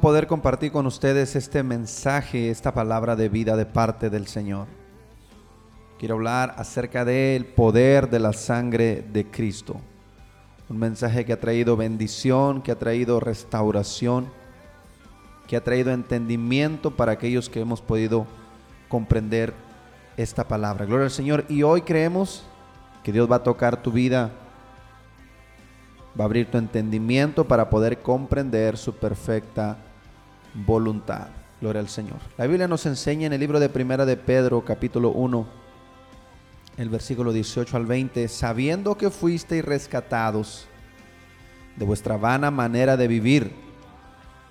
poder compartir con ustedes este mensaje, esta palabra de vida de parte del Señor. Quiero hablar acerca del poder de la sangre de Cristo. Un mensaje que ha traído bendición, que ha traído restauración, que ha traído entendimiento para aquellos que hemos podido comprender esta palabra. Gloria al Señor. Y hoy creemos que Dios va a tocar tu vida va a abrir tu entendimiento para poder comprender su perfecta voluntad. Gloria al Señor. La Biblia nos enseña en el libro de Primera de Pedro, capítulo 1, el versículo 18 al 20, sabiendo que fuisteis rescatados de vuestra vana manera de vivir,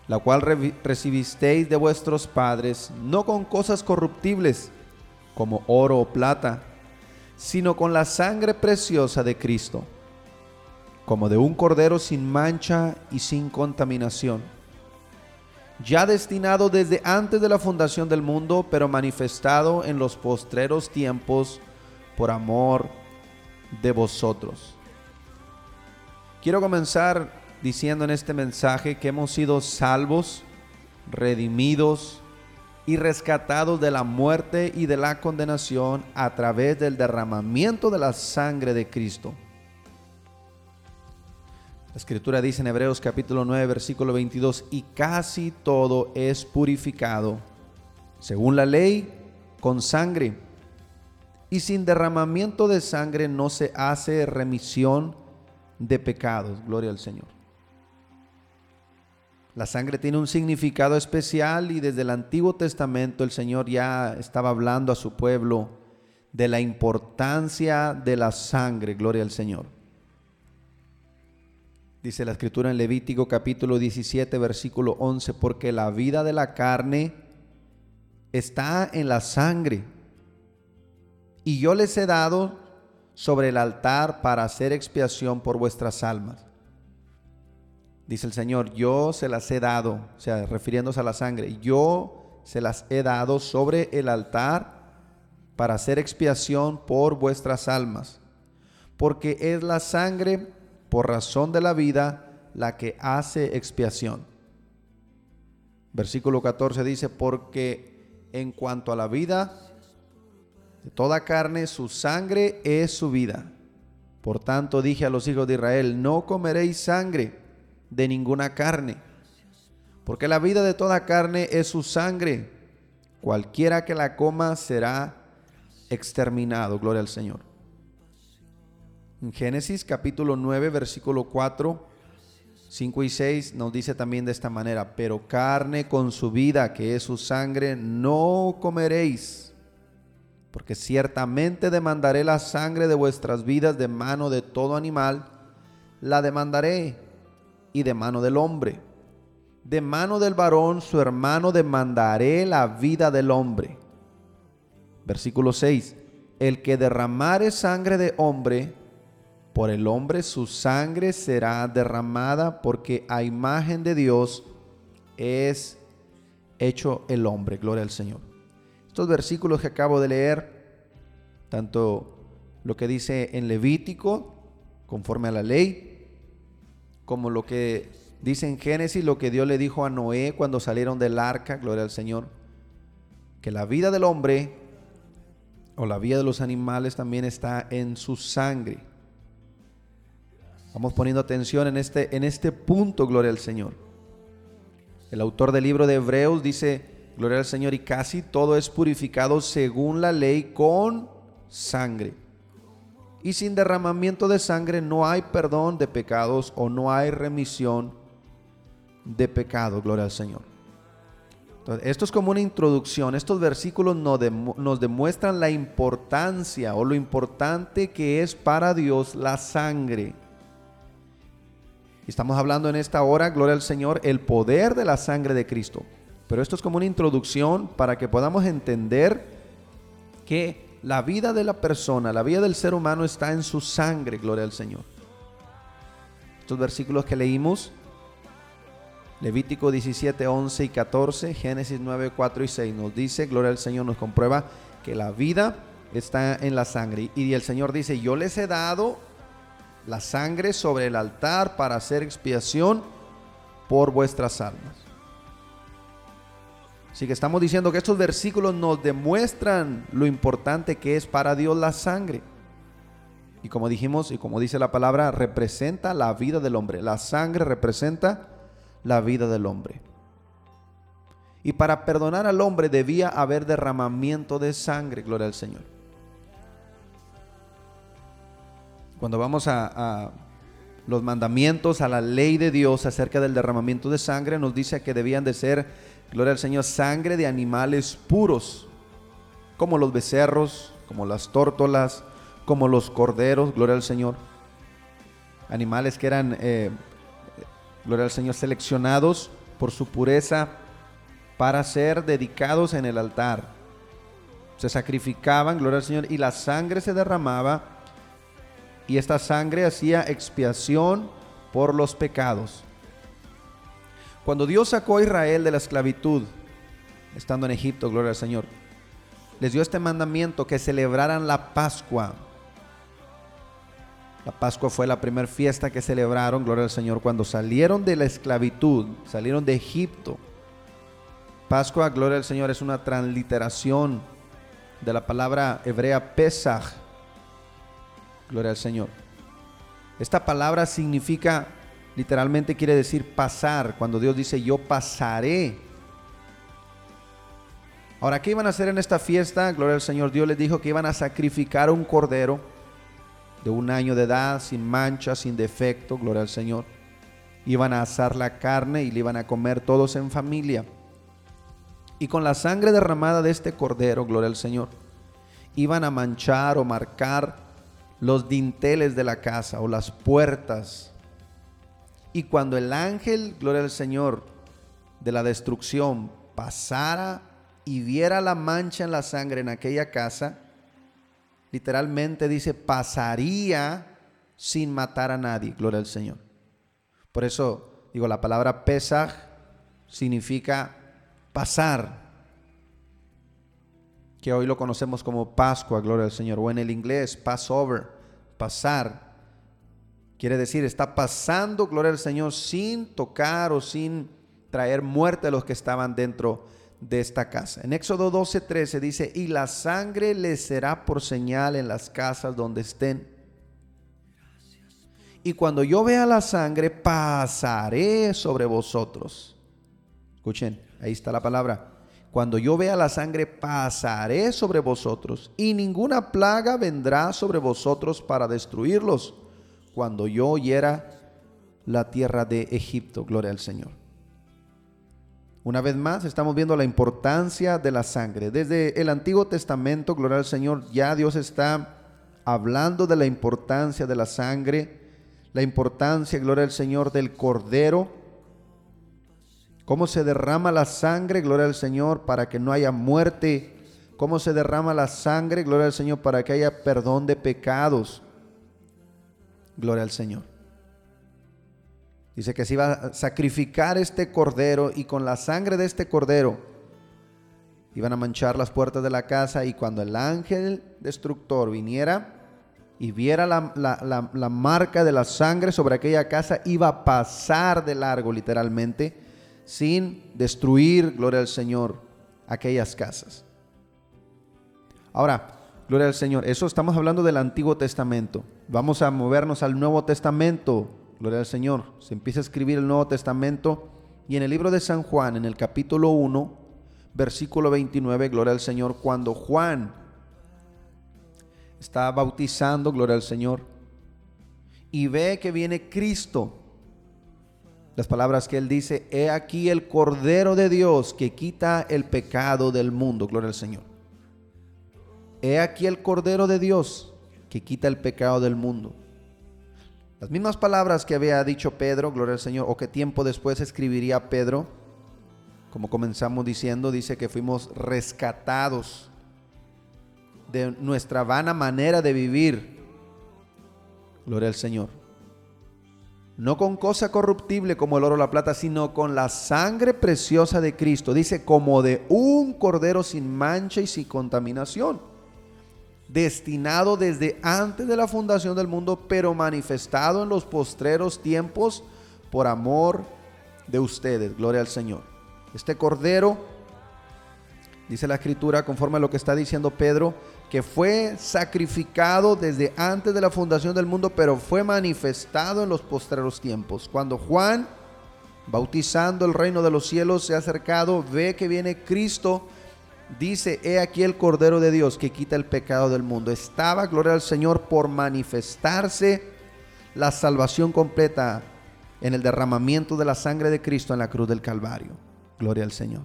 la cual re- recibisteis de vuestros padres, no con cosas corruptibles, como oro o plata, sino con la sangre preciosa de Cristo como de un cordero sin mancha y sin contaminación, ya destinado desde antes de la fundación del mundo, pero manifestado en los postreros tiempos por amor de vosotros. Quiero comenzar diciendo en este mensaje que hemos sido salvos, redimidos y rescatados de la muerte y de la condenación a través del derramamiento de la sangre de Cristo. La escritura dice en Hebreos capítulo 9, versículo 22, y casi todo es purificado, según la ley, con sangre. Y sin derramamiento de sangre no se hace remisión de pecados. Gloria al Señor. La sangre tiene un significado especial y desde el Antiguo Testamento el Señor ya estaba hablando a su pueblo de la importancia de la sangre. Gloria al Señor. Dice la escritura en Levítico capítulo 17 versículo 11, porque la vida de la carne está en la sangre. Y yo les he dado sobre el altar para hacer expiación por vuestras almas. Dice el Señor, yo se las he dado, o sea, refiriéndose a la sangre, yo se las he dado sobre el altar para hacer expiación por vuestras almas. Porque es la sangre por razón de la vida la que hace expiación. Versículo 14 dice, porque en cuanto a la vida de toda carne, su sangre es su vida. Por tanto dije a los hijos de Israel, no comeréis sangre de ninguna carne, porque la vida de toda carne es su sangre. Cualquiera que la coma será exterminado. Gloria al Señor. En Génesis capítulo 9, versículo 4, 5 y 6 nos dice también de esta manera, pero carne con su vida, que es su sangre, no comeréis, porque ciertamente demandaré la sangre de vuestras vidas de mano de todo animal, la demandaré y de mano del hombre. De mano del varón, su hermano, demandaré la vida del hombre. Versículo 6. El que derramare sangre de hombre, por el hombre su sangre será derramada, porque a imagen de Dios es hecho el hombre. Gloria al Señor. Estos versículos que acabo de leer, tanto lo que dice en Levítico, conforme a la ley, como lo que dice en Génesis, lo que Dios le dijo a Noé cuando salieron del arca, gloria al Señor, que la vida del hombre o la vida de los animales también está en su sangre. Vamos poniendo atención en este, en este punto, gloria al Señor. El autor del libro de Hebreos dice, gloria al Señor, y casi todo es purificado según la ley con sangre. Y sin derramamiento de sangre no hay perdón de pecados o no hay remisión de pecado, gloria al Señor esto es como una introducción. Estos versículos nos, demuestran la importancia o lo importante que es para Dios la sangre. Estamos hablando en esta hora, gloria al Señor, el poder de la sangre de Cristo. Pero esto es como una introducción para que podamos entender que la vida de la persona, la vida del ser humano está en su sangre, gloria al Señor. Estos versículos que leímos Levítico 17, 11 y 14, Génesis 9, 4 y 6 nos dice, gloria al Señor, nos comprueba que la vida está en la sangre. Y el Señor dice, yo les he dado la sangre sobre el altar para hacer expiación por vuestras almas. Así que estamos diciendo que estos versículos nos demuestran lo importante que es para Dios la sangre. Y como dijimos y como dice la palabra, representa la vida del hombre. La sangre representa la vida del hombre. Y para perdonar al hombre debía haber derramamiento de sangre, gloria al Señor. Cuando vamos a, los mandamientos, a la ley de Dios acerca del derramamiento de sangre, nos dice que debían de ser, gloria al Señor, sangre de animales puros, como los becerros, como las tórtolas, como los corderos, gloria al Señor. Animales que eran eh, gloria al Señor, seleccionados por su pureza para ser dedicados en el altar. Se sacrificaban, gloria al Señor, y la sangre se derramaba y esta sangre hacía expiación por los pecados. Cuando Dios sacó a Israel de la esclavitud, estando en Egipto, gloria al Señor, les dio este mandamiento que celebraran la Pascua la Pascua fue la primera fiesta que celebraron, gloria al Señor, cuando salieron de la esclavitud, salieron de Egipto. Pascua, gloria al Señor, es una transliteración de la palabra hebrea Pesach. Gloria al Señor. Esta palabra significa, literalmente quiere decir pasar. Cuando Dios dice, yo pasaré. Ahora, ¿qué iban a hacer en esta fiesta? Gloria al Señor. Dios les dijo que iban a sacrificar un cordero de un año de edad, sin mancha, sin defecto, gloria al Señor. Iban a asar la carne y le iban a comer todos en familia. Y con la sangre derramada de este cordero, gloria al Señor, iban a manchar o marcar los dinteles de la casa o las puertas. Y cuando el ángel, gloria al Señor, de la destrucción pasara y viera la mancha en la sangre en aquella casa, literalmente dice, pasaría sin matar a nadie. Gloria al Señor. Por eso digo, la palabra Pesaj significa pasar, que hoy lo conocemos como Pascua, gloria al Señor, o en el inglés, Passover, pasar. Quiere decir, está pasando, gloria al Señor, sin tocar o sin traer muerte a los que estaban dentro de esta casa. En Éxodo 12, 13 dice, y la sangre les será por señal en las casas donde estén. Y cuando yo vea la sangre, pasaré sobre vosotros. Escuchen, ahí está la palabra. Cuando yo vea la sangre, pasaré sobre vosotros, y ninguna plaga vendrá sobre vosotros para destruirlos, cuando yo oyera la tierra de Egipto. Gloria al Señor. Una vez más, estamos viendo la importancia de la sangre. Desde el Antiguo Testamento, gloria al Señor, ya Dios está hablando de la importancia de la sangre, la importancia, gloria al Señor, del cordero, cómo se derrama la sangre, gloria al Señor, para que no haya muerte, cómo se derrama la sangre, gloria al Señor, para que haya perdón de pecados. Gloria al Señor. Dice que se iba a sacrificar este cordero y con la sangre de este cordero iban a manchar las puertas de la casa y cuando el ángel destructor viniera y viera la, marca de la sangre sobre aquella casa, iba a pasar de largo literalmente sin destruir, gloria al Señor, aquellas casas. Ahora, gloria al Señor, eso estamos hablando del Antiguo Testamento. Vamos a movernos al Nuevo Testamento Gloria al Señor. Se empieza a escribir el Nuevo Testamento y en el libro de San Juan, en el capítulo 1, versículo 29, Gloria al Señor, cuando Juan está bautizando, Gloria al Señor, y ve que viene Cristo. Las palabras que él dice, he aquí el Cordero de Dios que quita el pecado del mundo, Gloria al Señor. He aquí el Cordero de Dios que quita el pecado del mundo. Las mismas palabras que había dicho Pedro, gloria al Señor, o que tiempo después escribiría Pedro, como comenzamos diciendo, dice que fuimos rescatados de nuestra vana manera de vivir. Gloria al Señor. No con cosa corruptible como el oro o la plata, sino con la sangre preciosa de Cristo. Dice, como de un cordero sin mancha y sin contaminación destinado desde antes de la fundación del mundo, pero manifestado en los postreros tiempos por amor de ustedes. Gloria al Señor. Este cordero, dice la escritura, conforme a lo que está diciendo Pedro, que fue sacrificado desde antes de la fundación del mundo, pero fue manifestado en los postreros tiempos. Cuando Juan, bautizando el reino de los cielos, se ha acercado, ve que viene Cristo dice, he aquí el Cordero de Dios que quita el pecado del mundo. Estaba, gloria al Señor, por manifestarse la salvación completa en el derramamiento de la sangre de Cristo en la cruz del Calvario. Gloria al Señor.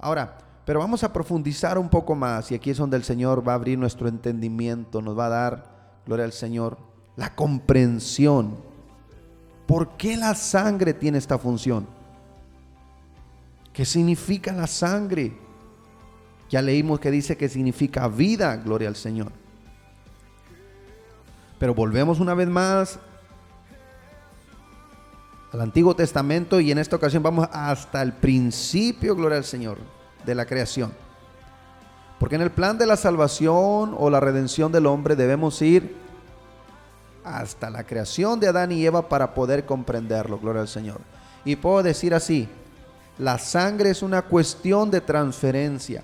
Ahora, pero vamos a profundizar un poco más y aquí es donde el Señor va a abrir nuestro entendimiento, nos va a dar, gloria al Señor, la comprensión. ¿Por qué la sangre tiene esta función? ¿Qué significa la sangre? Ya leímos que dice que significa vida, gloria al Señor. Pero volvemos una vez más al Antiguo Testamento y en esta ocasión vamos hasta el principio, gloria al Señor, de la creación. Porque en el plan de la salvación o la redención del hombre debemos ir hasta la creación de Adán y Eva para poder comprenderlo, gloria al Señor. Y puedo decir así, la sangre es una cuestión de transferencia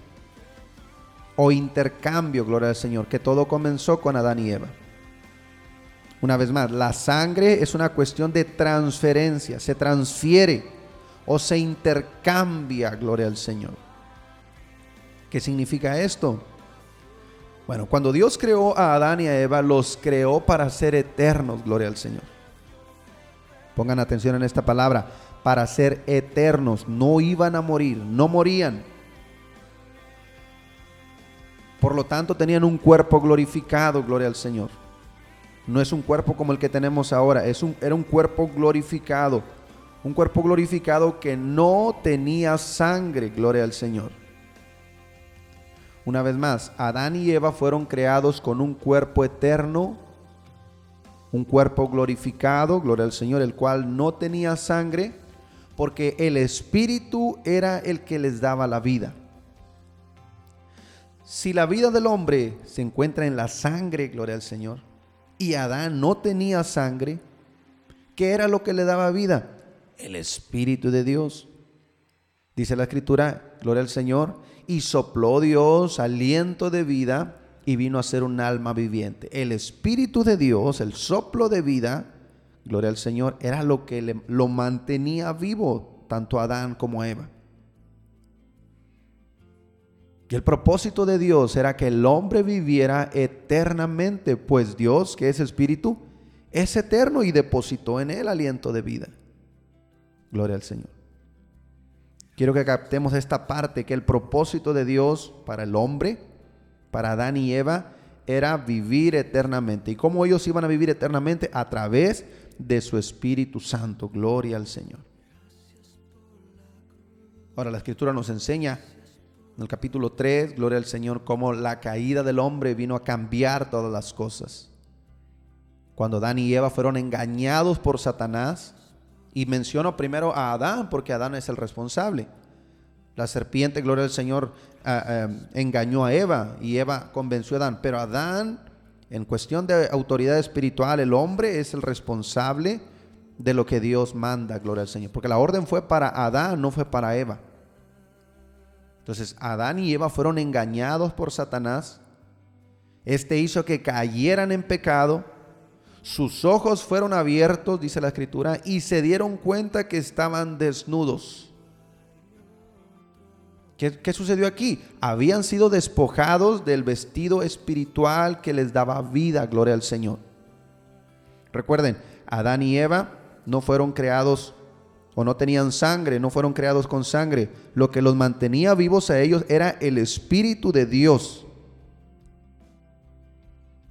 o intercambio, gloria al Señor, que todo comenzó con Adán y Eva. Una vez más, la sangre es una cuestión de transferencia, se transfiere o se intercambia, gloria al Señor. ¿Qué significa esto? Bueno, cuando Dios creó a Adán y a Eva, los creó para ser eternos, gloria al Señor. Pongan atención en esta palabra para ser eternos, no iban a morir, no morían. Por lo tanto, tenían un cuerpo glorificado, gloria al Señor. No es un cuerpo como el que tenemos ahora, es un, era un cuerpo glorificado. Un cuerpo glorificado que no tenía sangre, gloria al Señor. Una vez más, Adán y Eva fueron creados con un cuerpo eterno, un cuerpo glorificado, gloria al Señor, el cual no tenía sangre, porque el Espíritu era el que les daba la vida. Si la vida del hombre se encuentra en la sangre, gloria al Señor, y Adán no tenía sangre, ¿qué era lo que le daba vida? El Espíritu de Dios. Dice la Escritura, gloria al Señor, y sopló Dios aliento de vida y vino a ser un alma viviente. El Espíritu de Dios, el soplo de vida, gloria al Señor, era lo que le, lo mantenía vivo, tanto a Adán como a Eva. Y el propósito de Dios era que el hombre viviera eternamente, pues Dios, que es espíritu, es eterno y depositó en él aliento de vida. Gloria al Señor. Quiero que captemos esta parte, que el propósito de Dios para el hombre, para Adán y Eva, era vivir eternamente. ¿Y cómo ellos iban a vivir eternamente? A través de su Espíritu Santo. Gloria al Señor. Ahora la Escritura nos enseña en el capítulo 3, gloria al Señor, cómo la caída del hombre vino a cambiar todas las cosas. Cuando Adán y Eva fueron engañados por Satanás, y menciono primero a Adán porque Adán es el responsable. La serpiente, gloria al Señor, ah, ah, engañó a Eva y Eva convenció a Adán. Pero Adán, en cuestión de autoridad espiritual, el hombre es el responsable de lo que Dios manda, gloria al Señor. Porque la orden fue para Adán, no fue para Eva. Entonces Adán y Eva fueron engañados por Satanás. Este hizo que cayeran en pecado. Sus ojos fueron abiertos, dice la escritura, y se dieron cuenta que estaban desnudos. ¿Qué, ¿Qué, sucedió aquí? Habían sido despojados del vestido espiritual que les daba vida, gloria al Señor. Recuerden, Adán y Eva no fueron creados o no tenían sangre, no fueron creados con sangre. Lo que los mantenía vivos a ellos era el Espíritu de Dios.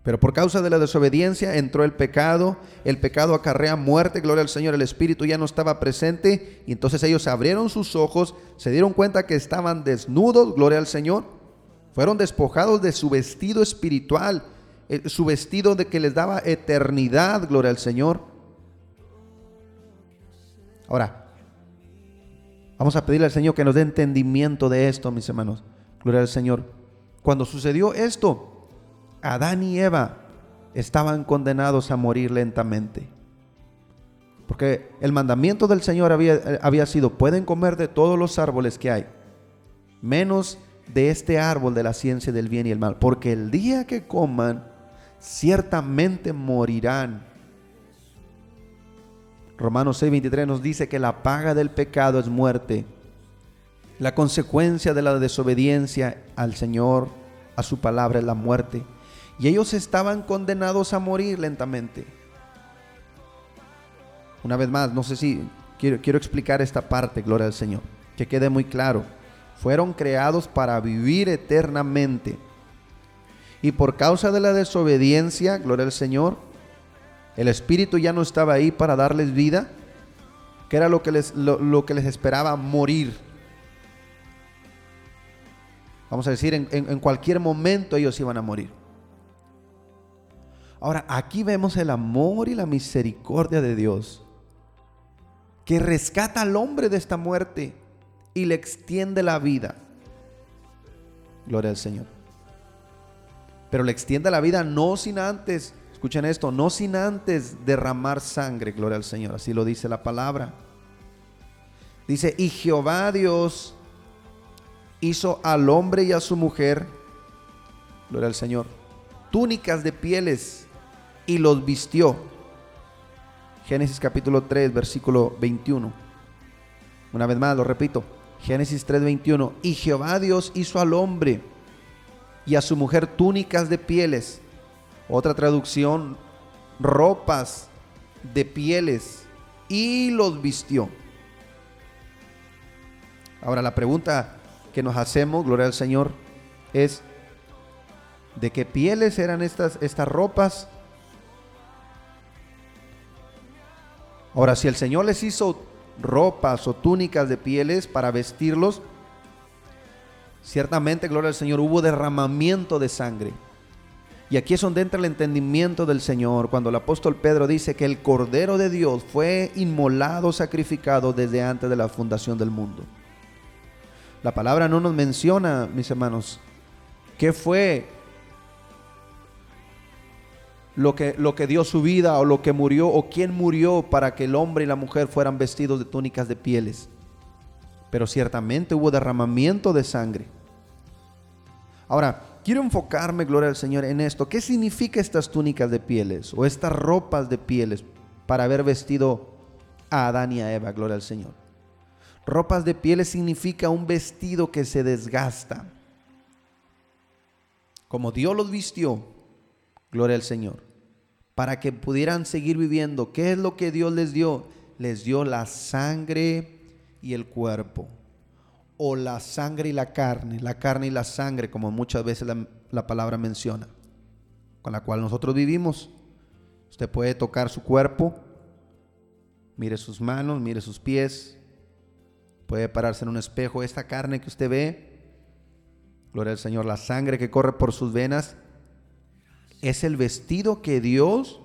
Pero por causa de la desobediencia entró el pecado, el pecado acarrea muerte, gloria al Señor, el Espíritu ya no estaba presente y entonces ellos abrieron sus ojos, se dieron cuenta que estaban desnudos, gloria al Señor, fueron despojados de su vestido espiritual, eh, su vestido de que les daba eternidad, gloria al Señor. Ahora, vamos a pedirle al Señor que nos dé entendimiento de esto, mis hermanos. Gloria al Señor. Cuando sucedió esto, Adán y Eva estaban condenados a morir lentamente. Porque el mandamiento del Señor había, había sido, pueden comer de todos los árboles que hay, menos de este árbol de la ciencia del bien y el mal. Porque el día que coman, ciertamente morirán. Romanos 6:23 nos dice que la paga del pecado es muerte. La consecuencia de la desobediencia al Señor, a su palabra, es la muerte. Y ellos estaban condenados a morir lentamente. Una vez más, no sé si quiero, explicar esta parte, gloria al Señor, que quede muy claro. Fueron creados para vivir eternamente. Y por causa de la desobediencia, gloria al Señor, el Espíritu ya no estaba ahí para darles vida, que era lo que les, lo, que les esperaba morir. Vamos a decir, en cualquier momento ellos iban a morir. Ahora, aquí vemos el amor y la misericordia de Dios, que rescata al hombre de esta muerte y le extiende la vida. Gloria al Señor. Pero le extiende la vida no sin antes Escuchen esto, no sin antes derramar sangre, gloria al Señor, así lo dice la palabra. Dice, y Jehová Dios hizo al hombre y a su mujer, gloria al Señor, túnicas de pieles y los vistió. Génesis capítulo 3, versículo 21. Una vez más, lo repito. Génesis 3, 21. Y Jehová Dios hizo al hombre y a su mujer túnicas de pieles otra traducción, ropas de pieles y los vistió. Ahora la pregunta que nos hacemos, gloria al Señor, es, ¿de qué pieles eran estas, estas ropas? Ahora, si el Señor les hizo ropas o túnicas de pieles para vestirlos, ciertamente, gloria al Señor, hubo derramamiento de sangre. Y aquí es donde entra el entendimiento del Señor, cuando el apóstol Pedro dice que el Cordero de Dios fue inmolado, sacrificado desde antes de la fundación del mundo. La palabra no nos menciona, mis hermanos, qué fue lo que, lo que dio su vida o lo que murió o quién murió para que el hombre y la mujer fueran vestidos de túnicas de pieles. Pero ciertamente hubo derramamiento de sangre. Ahora, quiero enfocarme, gloria al Señor, en esto. ¿Qué significa estas túnicas de pieles o estas ropas de pieles para haber vestido a Adán y a Eva, gloria al Señor? Ropas de pieles significa un vestido que se desgasta. Como Dios los vistió, gloria al Señor, para que pudieran seguir viviendo. ¿Qué es lo que Dios les dio? Les dio la sangre y el cuerpo. O la sangre y la carne, la carne y la sangre, como muchas veces la, la palabra menciona, con la cual nosotros vivimos. Usted puede tocar su cuerpo, mire sus manos, mire sus pies, Puede pararse en un espejo. Esta carne que usted ve, gloria al Señor, la sangre que corre por sus venas, es el vestido que Dios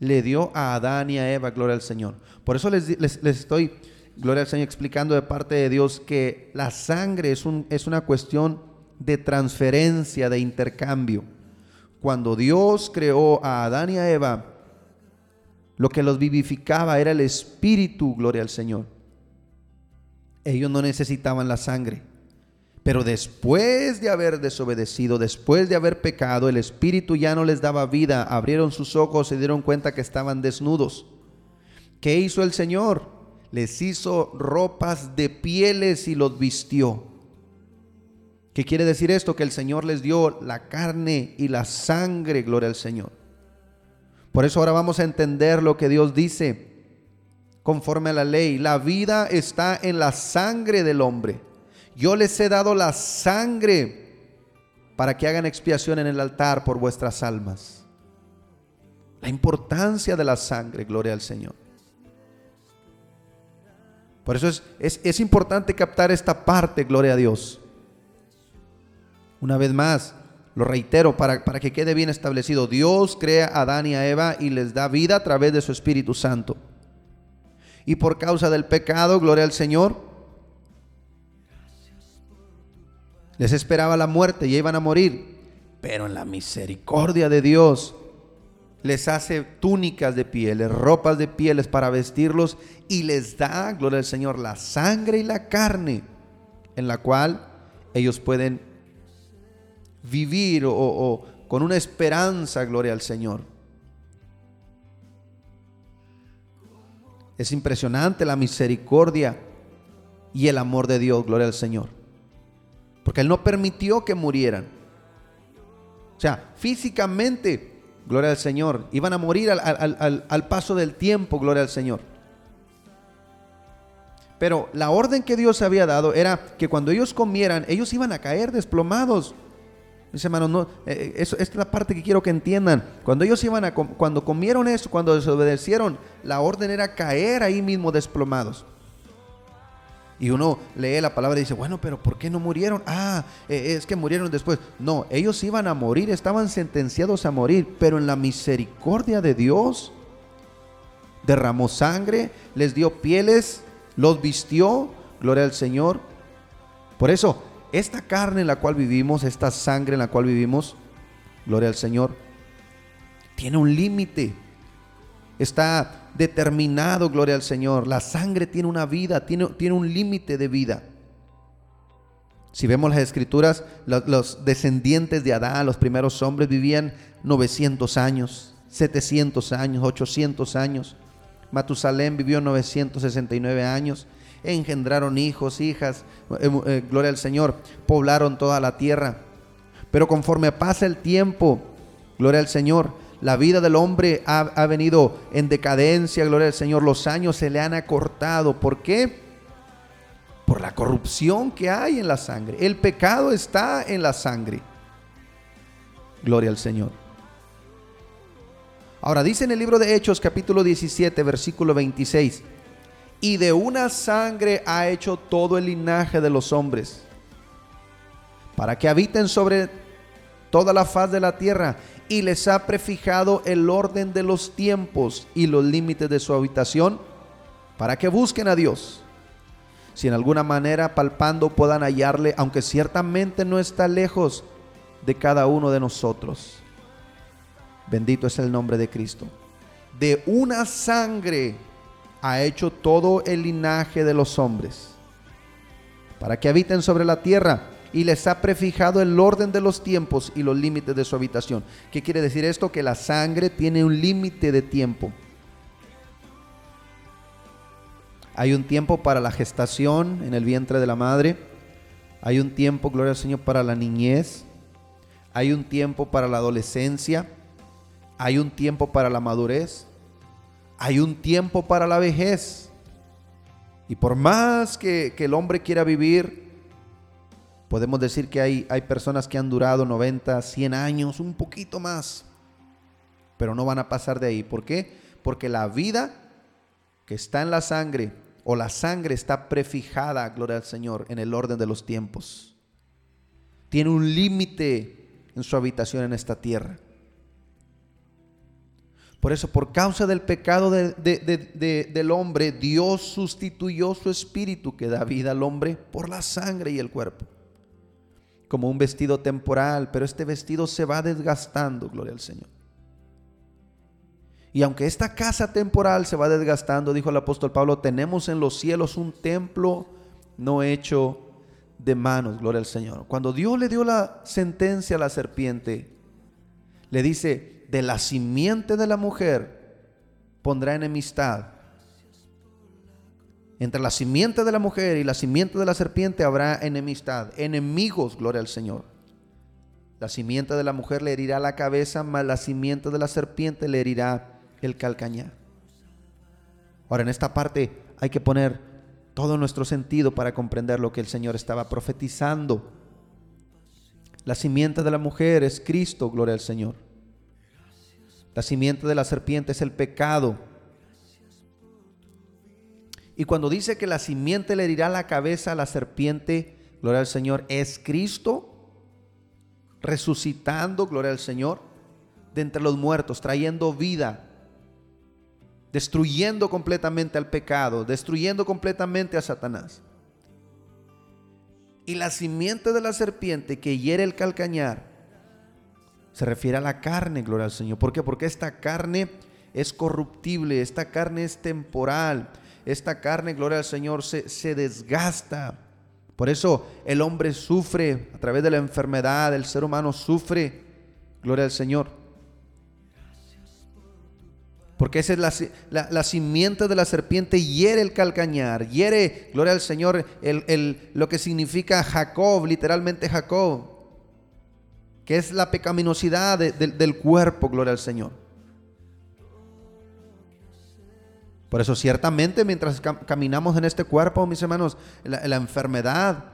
le dio a Adán y a Eva, gloria al Señor. Por eso les, estoy, gloria al Señor, explicando de parte de Dios que la sangre es, un, es una cuestión de transferencia, de intercambio. Cuando Dios creó a Adán y a Eva, lo que los vivificaba era el espíritu, gloria al Señor. Ellos no necesitaban la sangre. Pero después de haber desobedecido, después de haber pecado, el Espíritu ya no les daba vida. Abrieron sus ojos se dieron cuenta que estaban desnudos. ¿Qué hizo el Señor? Les hizo ropas de pieles y los vistió. ¿Qué quiere decir esto? Que el Señor les dio la carne y la sangre, gloria al Señor. Por eso ahora vamos a entender lo que Dios dice conforme a la ley. La vida está en la sangre del hombre. Yo les he dado la sangre para que hagan expiación en el altar por vuestras almas. La importancia de la sangre, gloria al Señor. Por eso es, es, importante captar esta parte, gloria a Dios. Una vez más, lo reitero para, para que quede bien establecido. Dios crea a Adán y a Eva y les da vida a través de su Espíritu Santo y por causa del pecado, gloria al Señor, les esperaba la muerte y iban a morir. Pero en la misericordia de Dios les hace túnicas de pieles, ropas de pieles para vestirlos y les da, gloria al Señor, la sangre y la carne en la cual ellos pueden vivir o, o con una esperanza, gloria al Señor. Es impresionante la misericordia y el amor de Dios, gloria al Señor. Porque Él no permitió que murieran. O sea, físicamente, gloria al Señor, iban a morir al, paso del tiempo, gloria al Señor. Pero la orden que Dios había dado era que cuando ellos comieran, ellos iban a caer desplomados. Mis hermanos, no, eh, eso, esta es la parte que quiero que entiendan. Cuando ellos iban a, cuando comieron eso, cuando desobedecieron, la orden era caer ahí mismo desplomados. Y uno lee la palabra y dice, bueno, pero ¿por qué no murieron? Ah, eh, es que murieron después. No, ellos iban a morir, estaban sentenciados a morir, pero en la misericordia de Dios derramó sangre, les dio pieles, los vistió, gloria al Señor. Por eso, esta carne en la cual vivimos, esta sangre en la cual vivimos, gloria al Señor, tiene un límite. Está determinado, gloria al Señor. La sangre tiene una vida, tiene, tiene un límite de vida. Si vemos las escrituras, los, descendientes de Adán, los primeros hombres, vivían 900 años, 700 años, 800 años. Matusalén vivió 969 años engendraron hijos, hijas, eh, eh, gloria al Señor, poblaron toda la tierra. Pero conforme pasa el tiempo, gloria al Señor, la vida del hombre ha, ha, venido en decadencia, gloria al Señor, los años se le han acortado. ¿Por qué? Por la corrupción que hay en la sangre. El pecado está en la sangre. Gloria al Señor. Ahora dice en el libro de Hechos capítulo 17 versículo 26 y de una sangre ha hecho todo el linaje de los hombres, para que habiten sobre toda la faz de la tierra, y les ha prefijado el orden de los tiempos y los límites de su habitación, para que busquen a Dios. Si en alguna manera palpando puedan hallarle, aunque ciertamente no está lejos de cada uno de nosotros. Bendito es el nombre de Cristo. De una sangre ha hecho todo el linaje de los hombres, para que habiten sobre la tierra y les ha prefijado el orden de los tiempos y los límites de su habitación. ¿Qué quiere decir esto? Que la sangre tiene un límite de tiempo. Hay un tiempo para la gestación en el vientre de la madre. Hay un tiempo, gloria al Señor, para la niñez. Hay un tiempo para la adolescencia. Hay un tiempo para la madurez. Hay un tiempo para la vejez. Y por más que, que el hombre quiera vivir, Podemos decir que hay, hay personas que han durado 90, 100 años, un poquito más, pero no van a pasar de ahí. ¿Por qué? Porque la vida que está en la sangre o la sangre está prefijada, gloria al Señor, en el orden de los tiempos. Tiene un límite en su habitación en esta tierra. Por eso, por causa del pecado del hombre, Dios sustituyó su espíritu que da vida al hombre por la sangre y el cuerpo como un vestido temporal, pero este vestido se va desgastando, gloria al Señor. Y aunque esta casa temporal se va desgastando, dijo el apóstol Pablo, tenemos en los cielos un templo no hecho de manos, gloria al Señor. Cuando Dios le dio la sentencia a la serpiente, le dice, de la simiente de la mujer pondrá enemistad entre la simiente de la mujer y la simiente de la serpiente habrá enemistad, enemigos, gloria al Señor. La simiente de la mujer le herirá la cabeza, mas la simiente de la serpiente le herirá el calcañar. Ahora, en esta parte hay que poner todo nuestro sentido para comprender lo que el Señor estaba profetizando. La simiente de la mujer es Cristo, gloria al Señor. La simiente de la serpiente es el pecado. Y cuando dice que la simiente le herirá la cabeza a la serpiente, gloria al Señor, es Cristo resucitando, gloria al Señor, de entre los muertos, trayendo vida, destruyendo completamente al pecado, destruyendo completamente a Satanás. Y la simiente de la serpiente que hiere el calcañar se refiere a la carne, gloria al Señor. ¿Por qué? Porque esta carne es corruptible, esta carne es temporal, esta carne, gloria al Señor, se, desgasta. Por eso el hombre sufre a través de la enfermedad, el ser humano sufre, gloria al Señor. Porque esa es la, simiente de la serpiente, hiere el calcañar, hiere, gloria al Señor, el, lo que significa Jacob, literalmente Jacob, que es la pecaminosidad del cuerpo, gloria al Señor. Por eso ciertamente mientras caminamos en este cuerpo, mis hermanos, la, enfermedad,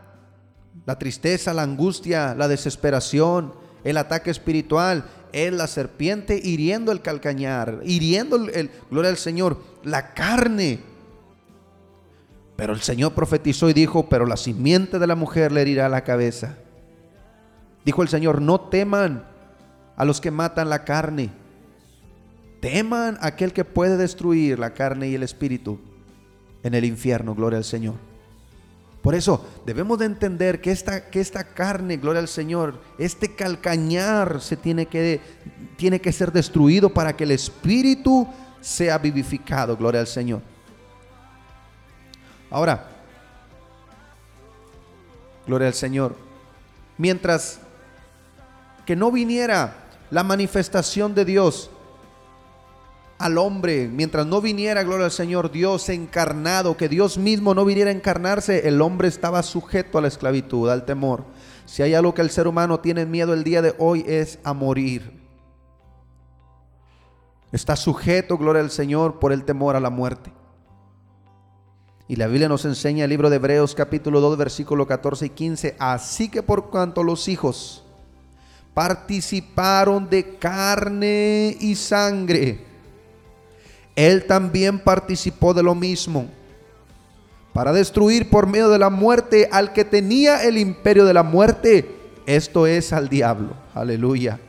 la tristeza, la angustia, la desesperación, el ataque espiritual, es la serpiente hiriendo el calcañar, hiriendo el, gloria al Señor, la carne. Pero el Señor profetizó y dijo, pero la simiente de la mujer le herirá la cabeza. Dijo el Señor, no teman a los que matan la carne teman aquel que puede destruir la carne y el espíritu en el infierno, gloria al Señor. Por eso debemos de entender que esta, que esta carne, gloria al Señor, este calcañar se tiene que, tiene que ser destruido para que el espíritu sea vivificado, gloria al Señor. Ahora, gloria al Señor, mientras que no viniera la manifestación de Dios al hombre, mientras no viniera, gloria al Señor, Dios encarnado, que Dios mismo no viniera a encarnarse, el hombre estaba sujeto a la esclavitud, al temor. Si hay algo que el ser humano tiene miedo el día de hoy es a morir. Está sujeto, gloria al Señor, por el temor a la muerte. Y la Biblia nos enseña el libro de Hebreos capítulo 2 versículo 14 y 15. Así que por cuanto los hijos participaron de carne y sangre, él también participó de lo mismo, para destruir por medio de la muerte al que tenía el imperio de la muerte, esto es al diablo, aleluya,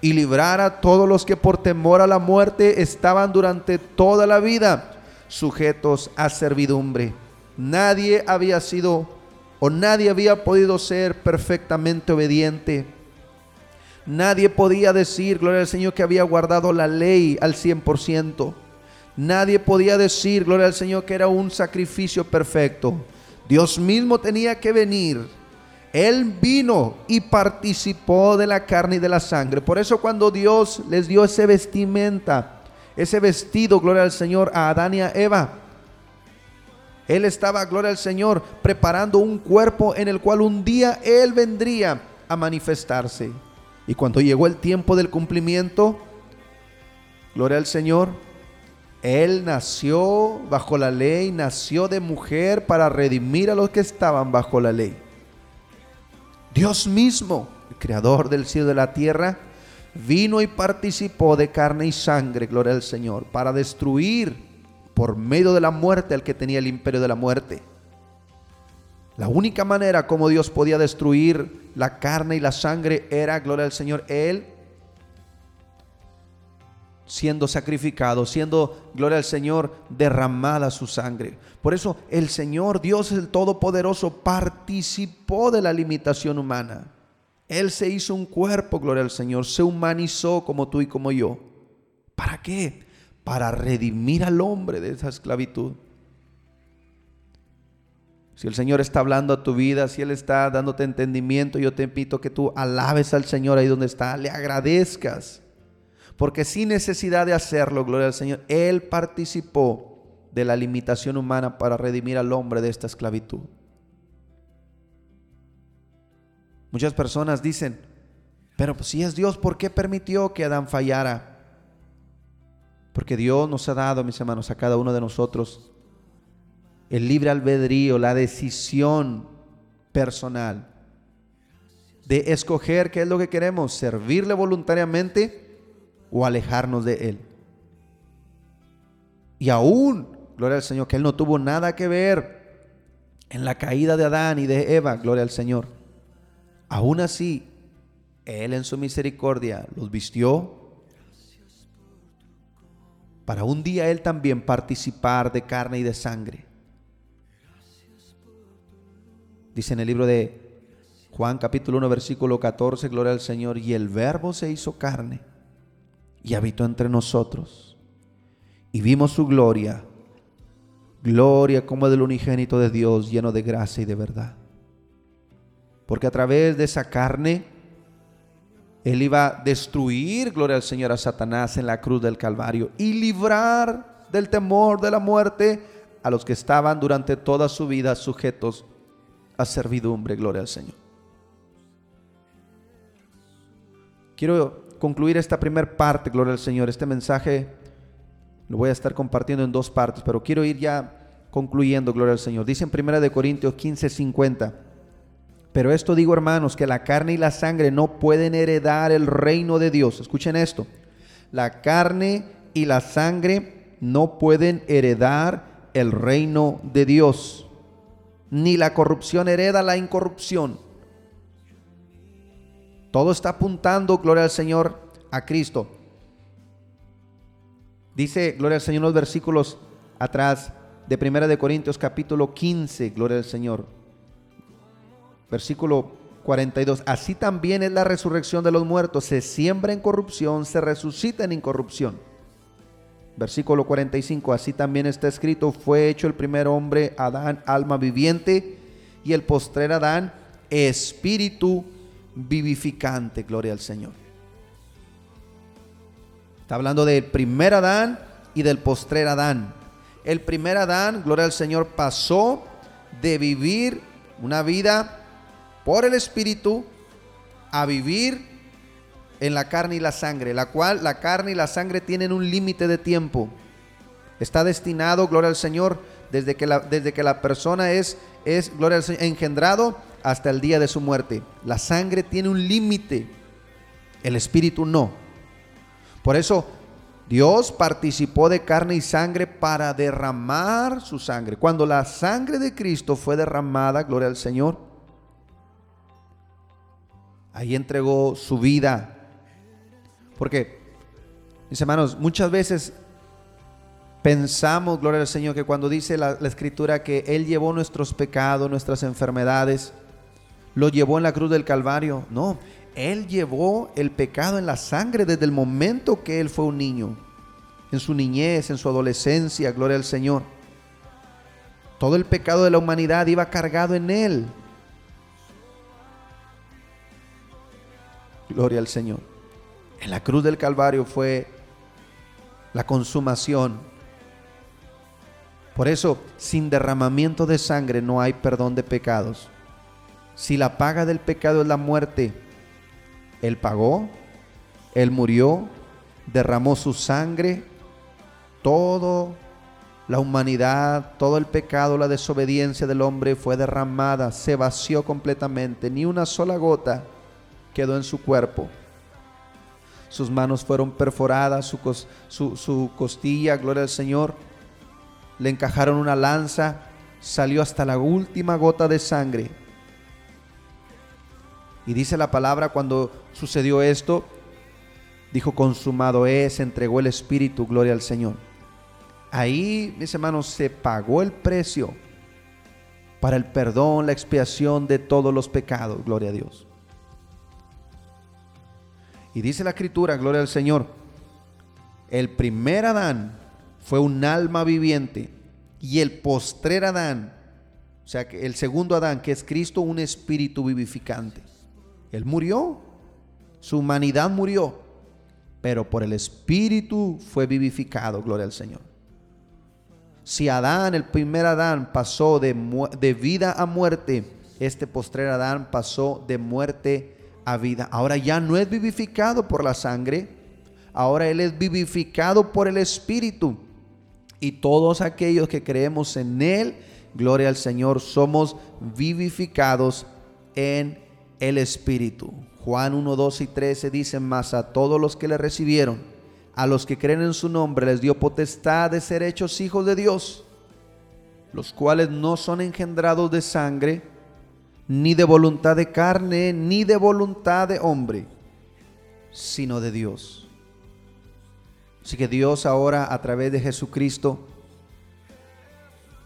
y librar a todos los que por temor a la muerte estaban durante toda la vida sujetos a servidumbre. Nadie había sido o nadie había podido ser perfectamente obediente Nadie podía decir, gloria al Señor, que había guardado la ley al 100%. Nadie podía decir, gloria al Señor, que era un sacrificio perfecto. Dios mismo tenía que venir. Él vino y participó de la carne y de la sangre. Por eso cuando Dios les dio ese vestimenta, ese vestido, gloria al Señor, a Adán y a Eva, Él estaba, gloria al Señor, preparando un cuerpo en el cual un día Él vendría a manifestarse. Y cuando llegó el tiempo del cumplimiento, gloria al Señor, Él nació bajo la ley, nació de mujer para redimir a los que estaban bajo la ley. Dios mismo, el creador del cielo y de la tierra, vino y participó de carne y sangre, gloria al Señor, para destruir por medio de la muerte al que tenía el imperio de la muerte. La única manera como Dios podía destruir la carne y la sangre era, gloria al Señor, Él siendo sacrificado, siendo, gloria al Señor, derramada su sangre. Por eso el Señor, Dios el Todopoderoso, participó de la limitación humana. Él se hizo un cuerpo, gloria al Señor, se humanizó como tú y como yo. ¿Para qué? Para redimir al hombre de esa esclavitud. Si el Señor está hablando a tu vida, si Él está dándote entendimiento, yo te invito que tú alabes al Señor ahí donde está, le agradezcas. Porque sin necesidad de hacerlo, gloria al Señor, Él participó de la limitación humana para redimir al hombre de esta esclavitud. Muchas personas dicen, pero pues, si es Dios, ¿por qué permitió que Adán fallara? Porque Dios nos ha dado, mis hermanos, a cada uno de nosotros el libre albedrío, la decisión personal de escoger qué es lo que queremos, servirle voluntariamente o alejarnos de Él. Y aún, gloria al Señor, que Él no tuvo nada que ver en la caída de Adán y de Eva, gloria al Señor. Aún así, Él en su misericordia los vistió para un día Él también participar de carne y de sangre. Dice en el libro de Juan capítulo 1 versículo 14, gloria al Señor, y el verbo se hizo carne y habitó entre nosotros. Y vimos su gloria, gloria como del unigénito de Dios, lleno de gracia y de verdad. Porque a través de esa carne, Él iba a destruir, gloria al Señor, a Satanás en la cruz del Calvario y librar del temor de la muerte a los que estaban durante toda su vida sujetos a servidumbre, gloria al Señor. Quiero concluir esta primera parte, gloria al Señor. Este mensaje lo voy a estar compartiendo en dos partes, pero quiero ir ya concluyendo, gloria al Señor. Dice en 1 de Corintios 15, 50. Pero esto digo, hermanos, que la carne y la sangre no pueden heredar el reino de Dios. Escuchen esto. La carne y la sangre no pueden heredar el reino de Dios ni la corrupción hereda la incorrupción. Todo está apuntando, gloria al Señor, a Cristo. Dice, gloria al Señor, los versículos atrás de Primera de Corintios capítulo 15, gloria al Señor. Versículo 42. Así también es la resurrección de los muertos. Se siembra en corrupción, se resucita en incorrupción. Versículo 45, así también está escrito, fue hecho el primer hombre, Adán, alma viviente, y el postrer Adán, espíritu vivificante, gloria al Señor. Está hablando del primer Adán y del postrer Adán. El primer Adán, gloria al Señor, pasó de vivir una vida por el espíritu a vivir en la carne y la sangre, la cual la carne y la sangre tienen un límite de tiempo. Está destinado, gloria al Señor, desde que la, desde que la persona es, es, gloria al Señor, engendrado hasta el día de su muerte. La sangre tiene un límite, el espíritu no. Por eso Dios participó de carne y sangre para derramar su sangre. Cuando la sangre de Cristo fue derramada, gloria al Señor, ahí entregó su vida porque, mis hermanos, muchas veces pensamos, gloria al Señor, que cuando dice la, escritura que Él llevó nuestros pecados, nuestras enfermedades, lo llevó en la cruz del Calvario. No, Él llevó el pecado en la sangre desde el momento que Él fue un niño, en su niñez, en su adolescencia, gloria al Señor. Todo el pecado de la humanidad iba cargado en Él. Gloria al Señor. En la cruz del Calvario fue la consumación. Por eso, sin derramamiento de sangre no hay perdón de pecados. Si la paga del pecado es la muerte, Él pagó, Él murió, derramó su sangre, todo la humanidad, todo el pecado, la desobediencia del hombre fue derramada, se vació completamente, ni una sola gota quedó en su cuerpo. Sus manos fueron perforadas, su, su costilla, gloria al Señor, le encajaron una lanza, salió hasta la última gota de sangre. Y dice la palabra cuando sucedió esto, dijo, consumado es, entregó el Espíritu, gloria al Señor. Ahí, mis hermanos, se pagó el precio para el perdón, la expiación de todos los pecados, gloria a Dios. Y dice la escritura, gloria al Señor, el primer Adán fue un alma viviente y el postrer Adán, o sea, el segundo Adán, que es Cristo, un espíritu vivificante. Él murió, su humanidad murió, pero por el espíritu fue vivificado, gloria al Señor. Si Adán, el primer Adán, pasó de, de vida a muerte, este postrer Adán pasó de muerte a vida. Ahora ya no es vivificado por la sangre, ahora Él es vivificado por el Espíritu. Y todos aquellos que creemos en Él, gloria al Señor, somos vivificados en el Espíritu. Juan 1, 2 y 13 dicen más a todos los que le recibieron, a los que creen en su nombre, les dio potestad de ser hechos hijos de Dios, los cuales no son engendrados de sangre, ni de voluntad de carne, ni de voluntad de hombre, sino de Dios. Así que Dios ahora a través de Jesucristo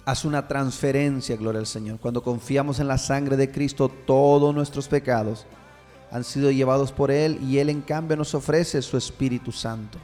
hace una transferencia, gloria al Señor. Cuando confiamos en la sangre de Cristo, todos nuestros pecados han sido llevados por Él y Él en cambio nos ofrece su Espíritu Santo.